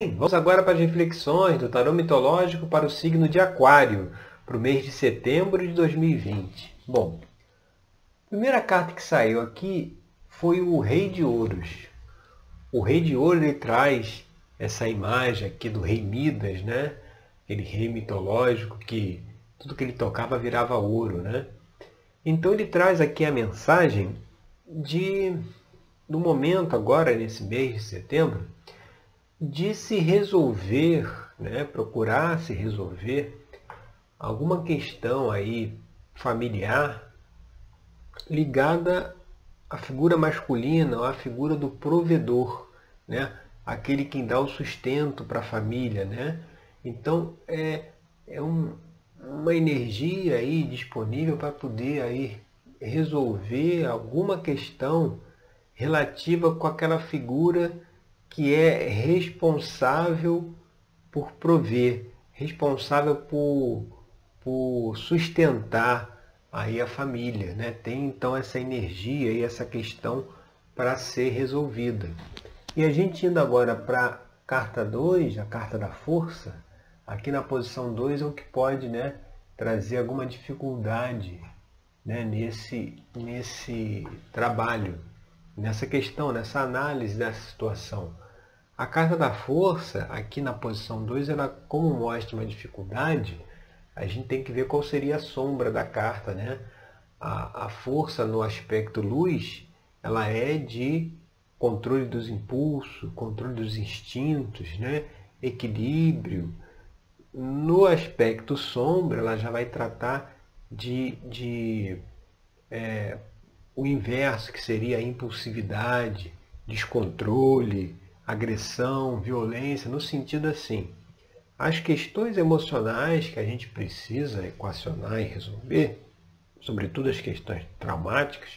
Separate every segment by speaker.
Speaker 1: Vamos agora para as reflexões do tarô mitológico para o signo de Aquário, para o mês de setembro de 2020. Bom, a primeira carta que saiu aqui foi o Rei de Ouros. O Rei de Ouros ele traz essa imagem aqui do Rei Midas, né? Aquele rei mitológico que tudo que ele tocava virava ouro, né? Então ele traz aqui a mensagem de do momento agora nesse mês de setembro de se resolver, né, procurar se resolver alguma questão aí familiar ligada à figura masculina, à figura do provedor, né, aquele que dá o sustento para a família, né? Então é, é um, uma energia aí disponível para poder aí resolver alguma questão relativa com aquela figura que é responsável por prover, responsável por, por sustentar aí a família, né? Tem então essa energia e essa questão para ser resolvida. E a gente indo agora para a carta 2, a carta da força, aqui na posição 2 é o que pode, né, trazer alguma dificuldade, né, nesse nesse trabalho nessa questão, nessa análise dessa situação. A carta da força, aqui na posição 2, ela como mostra uma dificuldade, a gente tem que ver qual seria a sombra da carta. Né? A, a força no aspecto luz, ela é de controle dos impulsos, controle dos instintos, né? equilíbrio. No aspecto sombra, ela já vai tratar de, de é, o inverso, que seria a impulsividade, descontrole, agressão, violência, no sentido assim. As questões emocionais que a gente precisa equacionar e resolver, sobretudo as questões traumáticas,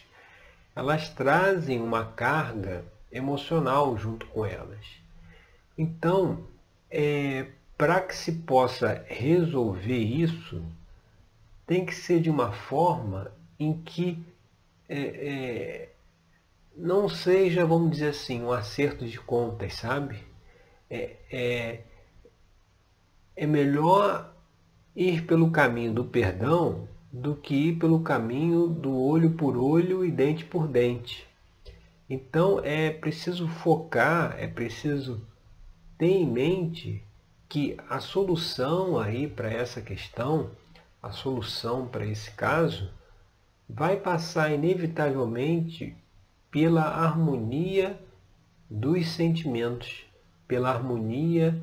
Speaker 1: elas trazem uma carga emocional junto com elas. Então, é, para que se possa resolver isso, tem que ser de uma forma em que é, é, não seja, vamos dizer assim, um acerto de contas, sabe? É, é, é melhor ir pelo caminho do perdão do que ir pelo caminho do olho por olho e dente por dente. Então é preciso focar, é preciso ter em mente que a solução aí para essa questão, a solução para esse caso, vai passar inevitavelmente pela harmonia dos sentimentos, pela harmonia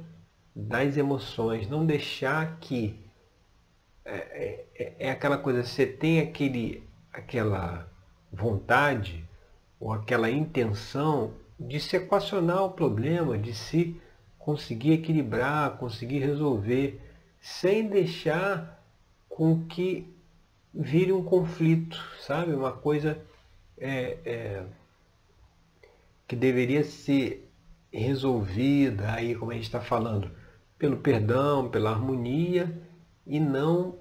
Speaker 1: das emoções. Não deixar que é, é, é aquela coisa, você tem aquele, aquela vontade ou aquela intenção de se equacionar o problema, de se conseguir equilibrar, conseguir resolver, sem deixar com que vire um conflito, sabe? Uma coisa é, é, que deveria ser resolvida, aí como a gente está falando, pelo perdão, pela harmonia e não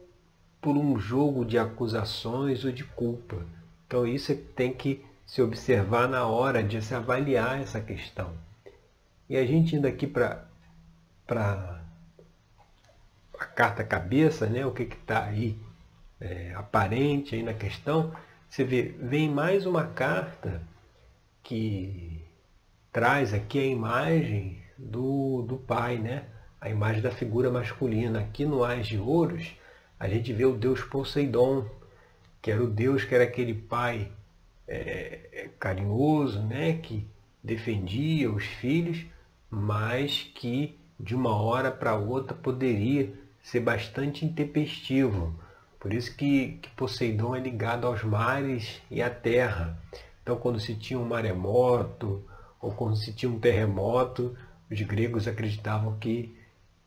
Speaker 1: por um jogo de acusações ou de culpa. Então isso tem que se observar na hora de se avaliar essa questão. E a gente indo aqui para a carta cabeça, né? o que está aí é, aparente aí na questão, você vê, vem mais uma carta que traz aqui a imagem do, do pai, né? a imagem da figura masculina. Aqui no Ais de Ouros, a gente vê o deus Poseidon, que era o deus que era aquele pai é, é carinhoso, né? que defendia os filhos, mas que de uma hora para outra poderia ser bastante intempestivo por isso que, que Poseidon é ligado aos mares e à terra. Então, quando se tinha um maremoto ou quando se tinha um terremoto, os gregos acreditavam que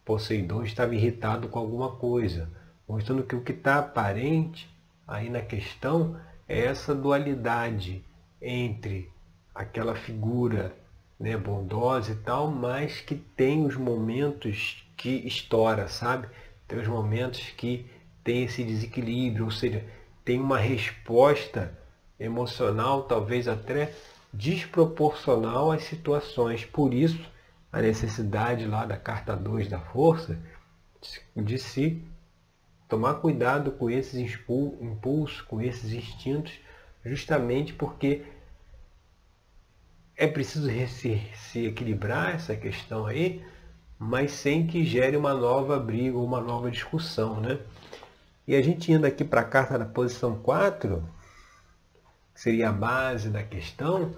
Speaker 1: Poseidon estava irritado com alguma coisa, mostrando que o que está aparente aí na questão é essa dualidade entre aquela figura né, bondosa e tal, mas que tem os momentos que estoura, sabe? Tem os momentos que tem esse desequilíbrio, ou seja, tem uma resposta emocional, talvez até desproporcional às situações. Por isso a necessidade lá da carta 2 da força de se tomar cuidado com esses impulsos, com esses instintos, justamente porque é preciso se, se equilibrar essa questão aí, mas sem que gere uma nova briga, uma nova discussão, né? E a gente indo aqui para a carta da posição 4, que seria a base da questão,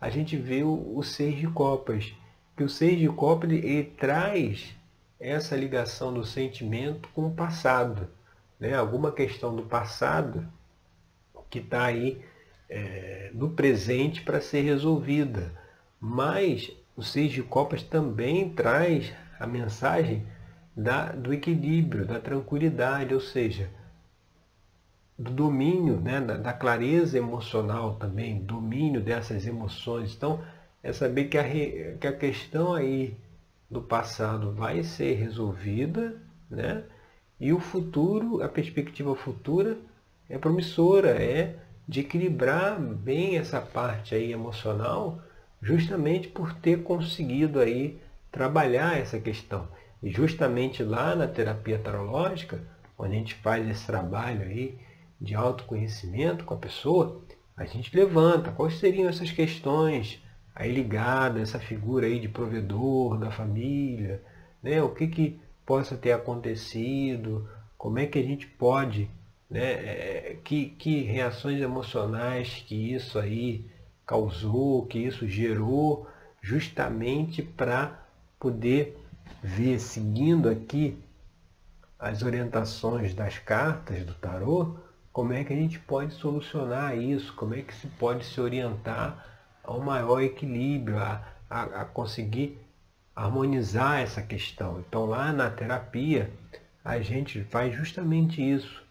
Speaker 1: a gente vê o, o seis de copas. Que o seis de copas ele, ele traz essa ligação do sentimento com o passado. Né? Alguma questão do passado que está aí é, no presente para ser resolvida. Mas o seis de copas também traz a mensagem da, do equilíbrio, da tranquilidade, ou seja, do domínio, né, da, da, clareza emocional também, domínio dessas emoções. Então, é saber que a, que a questão aí do passado vai ser resolvida, né? E o futuro, a perspectiva futura é promissora, é de equilibrar bem essa parte aí emocional, justamente por ter conseguido aí trabalhar essa questão. E justamente lá na terapia tarológica, onde a gente faz esse trabalho aí de autoconhecimento com a pessoa, a gente levanta quais seriam essas questões aí ligadas, essa figura aí de provedor da família, né? o que, que possa ter acontecido, como é que a gente pode, né? É, que, que reações emocionais que isso aí causou, que isso gerou, justamente para poder ver, seguindo aqui as orientações das cartas do tarô, como é que a gente pode solucionar isso, como é que se pode se orientar a um maior equilíbrio, a, a, a conseguir harmonizar essa questão. Então lá na terapia a gente faz justamente isso.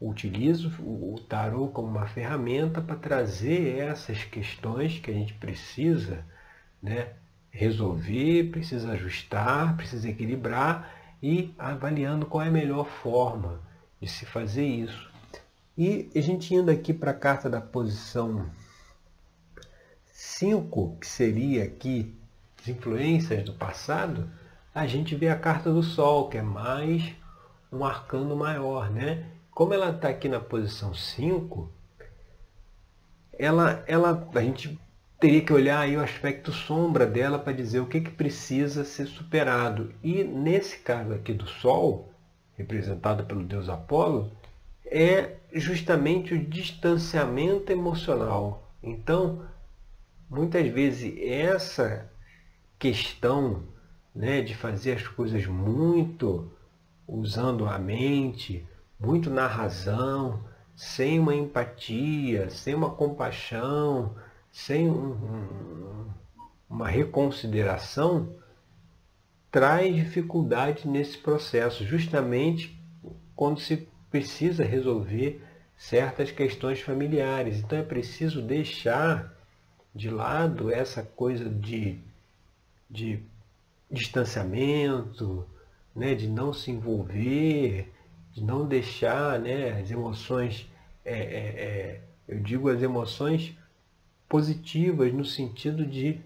Speaker 1: Utiliza o tarô como uma ferramenta para trazer essas questões que a gente precisa né, resolver, precisa ajustar, precisa equilibrar e avaliando qual é a melhor forma de se fazer isso. E a gente indo aqui para a carta da posição 5, que seria aqui as influências do passado, a gente vê a carta do Sol, que é mais um arcano maior, né? Como ela está aqui na posição 5, ela, ela, a gente teria que olhar aí o aspecto sombra dela para dizer o que, que precisa ser superado. E nesse caso aqui do Sol, representado pelo deus Apolo, é justamente o distanciamento emocional. Então, muitas vezes essa questão né, de fazer as coisas muito usando a mente, muito na razão, sem uma empatia, sem uma compaixão, sem um, um, uma reconsideração, traz dificuldade nesse processo, justamente quando se precisa resolver certas questões familiares. Então é preciso deixar de lado essa coisa de, de distanciamento, né, de não se envolver, de não deixar né, as emoções, é, é, é, eu digo as emoções positivas no sentido de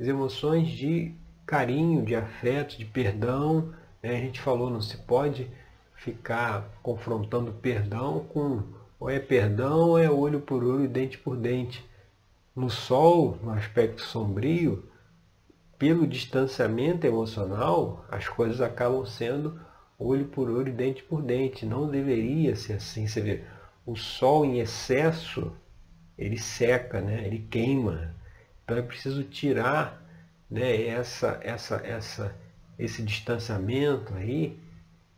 Speaker 1: emoções de carinho, de afeto, de perdão. Né? A gente falou, não se pode ficar confrontando perdão com ou é perdão ou é olho por olho, dente por dente. No sol, no aspecto sombrio, pelo distanciamento emocional, as coisas acabam sendo olho por olho, dente por dente. Não deveria ser assim. Você vê, o sol em excesso, ele seca, né? ele queima. Então é preciso tirar né, essa, essa, essa, esse distanciamento aí,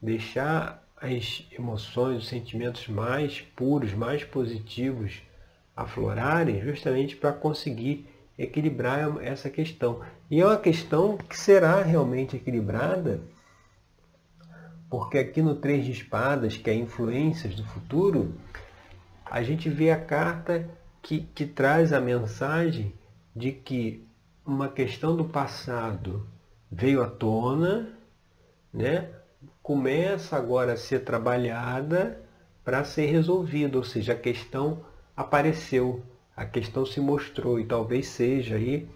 Speaker 1: deixar as emoções, os sentimentos mais puros, mais positivos aflorarem, justamente para conseguir equilibrar essa questão. E é uma questão que será realmente equilibrada, porque aqui no Três de Espadas, que é Influências do Futuro, a gente vê a carta que, que traz a mensagem de que uma questão do passado veio à tona, né? começa agora a ser trabalhada para ser resolvida, ou seja, a questão apareceu, a questão se mostrou e talvez seja aí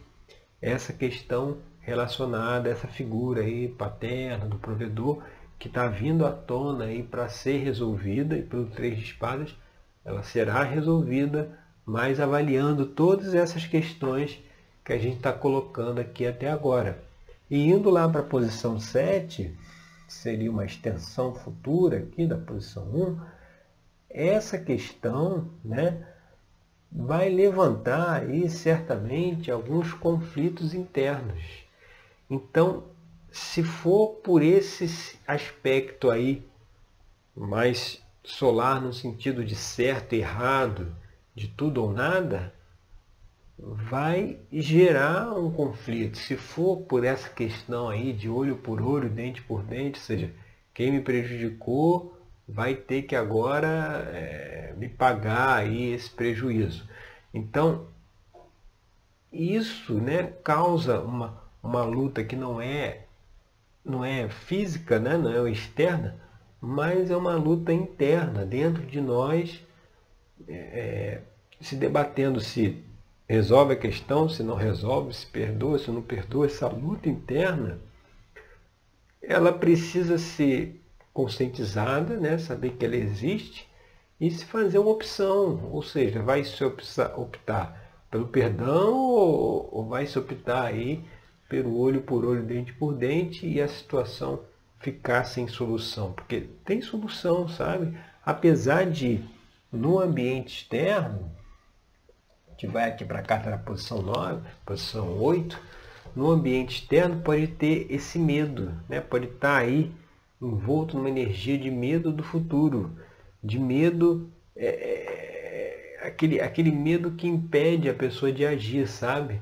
Speaker 1: essa questão relacionada a essa figura aí paterna do provedor que está vindo à tona aí para ser resolvida e pelo três de espadas ela será resolvida, mas avaliando todas essas questões que a gente está colocando aqui até agora. E indo lá para a posição 7, que seria uma extensão futura aqui da posição 1, essa questão né, vai levantar aí certamente alguns conflitos internos. Então, se for por esse aspecto aí, mais solar no sentido de certo e errado, de tudo ou nada, vai gerar um conflito. Se for por essa questão aí de olho por olho, dente por dente, ou seja, quem me prejudicou vai ter que agora é, me pagar aí esse prejuízo. Então, isso né, causa uma, uma luta que não é, não é física, né, não é externa, mas é uma luta interna dentro de nós, é, se debatendo se resolve a questão, se não resolve, se perdoa, se não perdoa, essa luta interna, ela precisa ser conscientizada, né? saber que ela existe e se fazer uma opção, ou seja, vai se optar pelo perdão ou, ou vai se optar aí pelo olho por olho, dente por dente e a situação ficar sem solução, porque tem solução, sabe? Apesar de no ambiente externo, que vai aqui para a carta na posição 9, posição 8, no ambiente externo pode ter esse medo, né? pode estar tá aí envolto numa energia de medo do futuro, de medo, é, é, aquele, aquele medo que impede a pessoa de agir, sabe?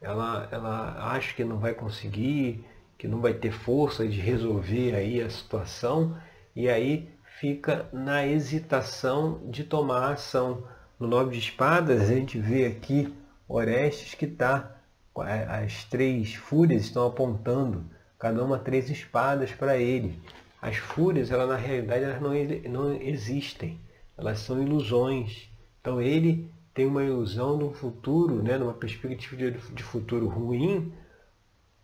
Speaker 1: Ela, ela acha que não vai conseguir, que não vai ter força de resolver aí a situação e aí fica na hesitação de tomar ação. No nove de espadas a gente vê aqui Orestes que está, as três fúrias estão apontando, cada uma três espadas para ele. As fúrias, ela, na realidade, elas não, não existem, elas são ilusões. Então ele tem uma ilusão de um futuro, né, numa perspectiva de, de futuro ruim,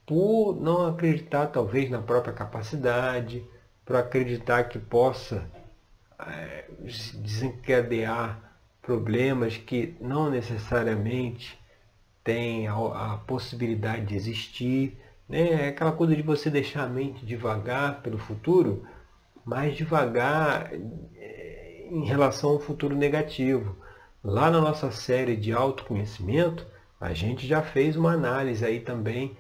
Speaker 1: por não acreditar talvez na própria capacidade, por acreditar que possa é, desencadear problemas que não necessariamente têm a, a, possibilidade de existir. Né? É aquela coisa de você deixar a mente devagar pelo futuro, mas devagar é, em relação ao futuro negativo. Lá na nossa série de autoconhecimento, a gente já fez uma análise aí também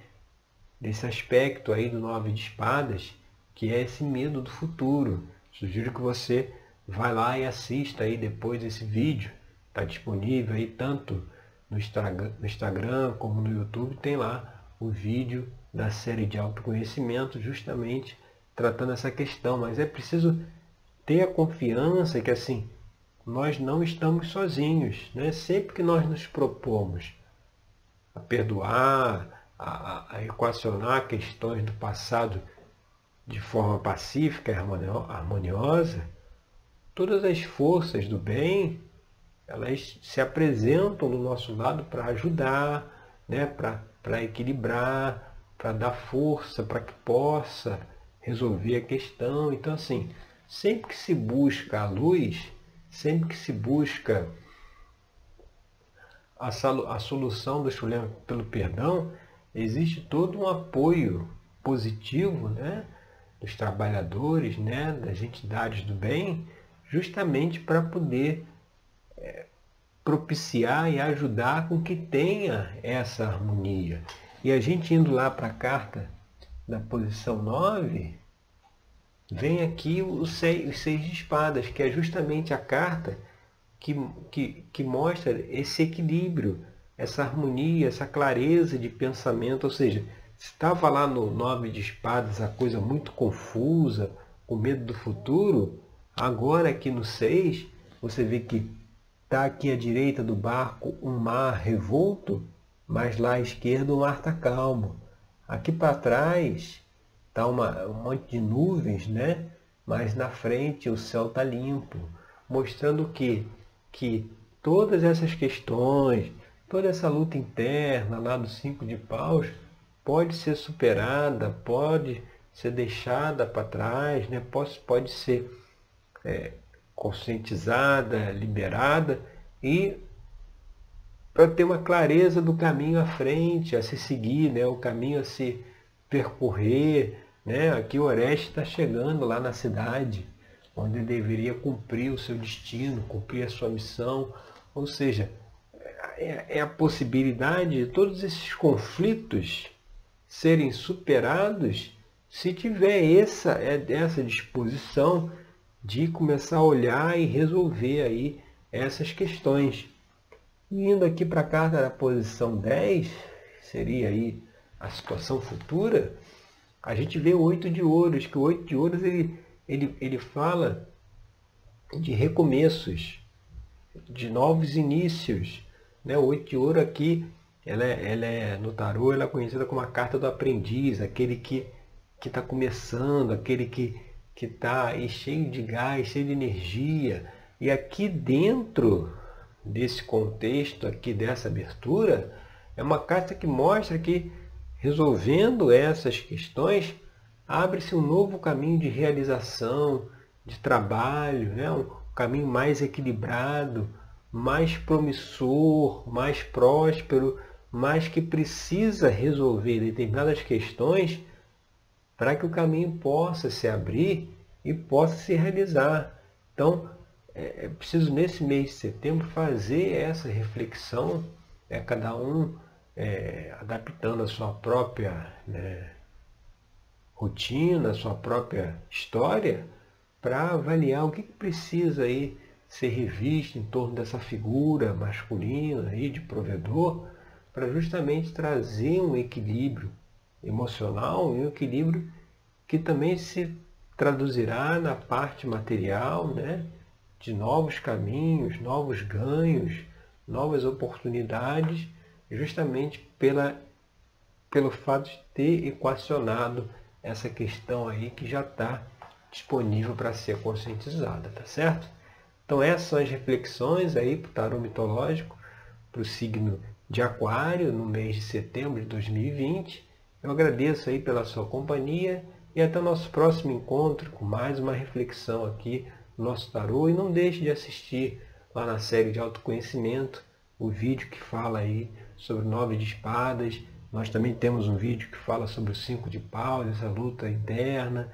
Speaker 1: desse aspecto aí do nove de espadas, que é esse medo do futuro. Sugiro que você vá lá e assista aí depois desse vídeo. Está disponível aí tanto no Instagram, no Instagram como no YouTube. Tem lá o vídeo da série de autoconhecimento, justamente tratando essa questão. Mas é preciso ter a confiança que assim nós não estamos sozinhos. Né? Sempre que nós nos propomos a perdoar, a, a equacionar questões do passado de forma pacífica e harmoniosa, todas as forças do bem elas se apresentam do nosso lado para ajudar, né? para equilibrar, para dar força para que possa resolver a questão. Então, assim, sempre que se busca a luz, sempre que se busca a, a solução dos problemas pelo perdão, existe todo um apoio positivo né, dos trabalhadores, né, das entidades do bem, justamente para poder é, propiciar e ajudar com que tenha essa harmonia. E a gente indo lá para a carta da posição 9, vem aqui os seis, os seis de espadas, que é justamente a carta que, que, que mostra esse equilíbrio essa harmonia, essa clareza de pensamento, ou seja, estava lá no nove de espadas a coisa muito confusa, com medo do futuro, agora aqui no seis, você vê que está aqui à direita do barco um mar revolto, mas lá à esquerda o mar está calmo. Aqui para trás está um monte de nuvens, né? mas na frente o céu está limpo, mostrando que, que todas essas questões, toda essa luta interna lá dos cinco de paus pode ser superada, pode ser deixada para trás, né? pode, pode ser é, conscientizada, liberada e para ter uma clareza do caminho à frente, a se seguir, né? o caminho a se percorrer. Né? Aqui o Oreste está chegando lá na cidade, onde ele deveria cumprir o seu destino, cumprir a sua missão. Ou seja, é, é a possibilidade de todos esses conflitos serem superados se tiver essa, é, essa disposição de começar a olhar e resolver aí essas questões. Indo aqui para a carta da posição 10, seria aí a situação futura, a gente vê o oito de ouros, que o oito de ouros ele, ele, ele fala de recomeços, de novos inícios. Né? O oito de ouro aqui, ela é, ela é, no tarô, ela é conhecida como a carta do aprendiz, aquele que está começando, aquele que está cheio de gás, cheio de energia. E aqui dentro desse contexto aqui, dessa abertura, é uma carta que mostra que resolvendo essas questões, abre-se um novo caminho de realização, de trabalho, né? um caminho mais equilibrado, mais promissor, mais próspero, mas que precisa resolver determinadas questões para que o caminho possa se abrir e possa se realizar. Então, é, é preciso nesse mês de setembro fazer essa reflexão, é, cada um é, adaptando a sua própria né, rotina, a sua própria história, para avaliar o que, que precisa aí ser revisto em torno dessa figura masculina aí de provedor, para justamente trazer um equilíbrio emocional um equilíbrio que também se traduzirá na parte material, né? de novos caminhos, novos ganhos, novas oportunidades, justamente pela, pelo fato de ter equacionado essa questão aí que já está disponível para ser conscientizada, tá certo? Então essas são as reflexões aí para o tarô mitológico, para o signo de Aquário, no mês de setembro de 2020. Eu agradeço aí pela sua companhia e até o nosso próximo encontro com mais uma reflexão aqui nosso tarô e não deixe de assistir lá na série de autoconhecimento o vídeo que fala aí sobre nove de espadas. Nós também temos um vídeo que fala sobre o cinco de paus, essa luta interna.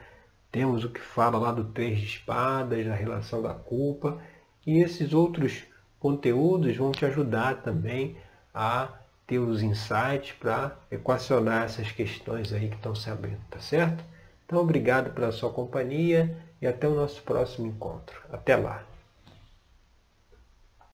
Speaker 1: Temos o que fala lá do três de espadas, da relação da culpa. E esses outros conteúdos vão te ajudar também a ter os insights para equacionar essas questões aí que estão se abrindo, tá certo? Então, obrigado pela sua companhia e até o nosso próximo encontro. Até lá!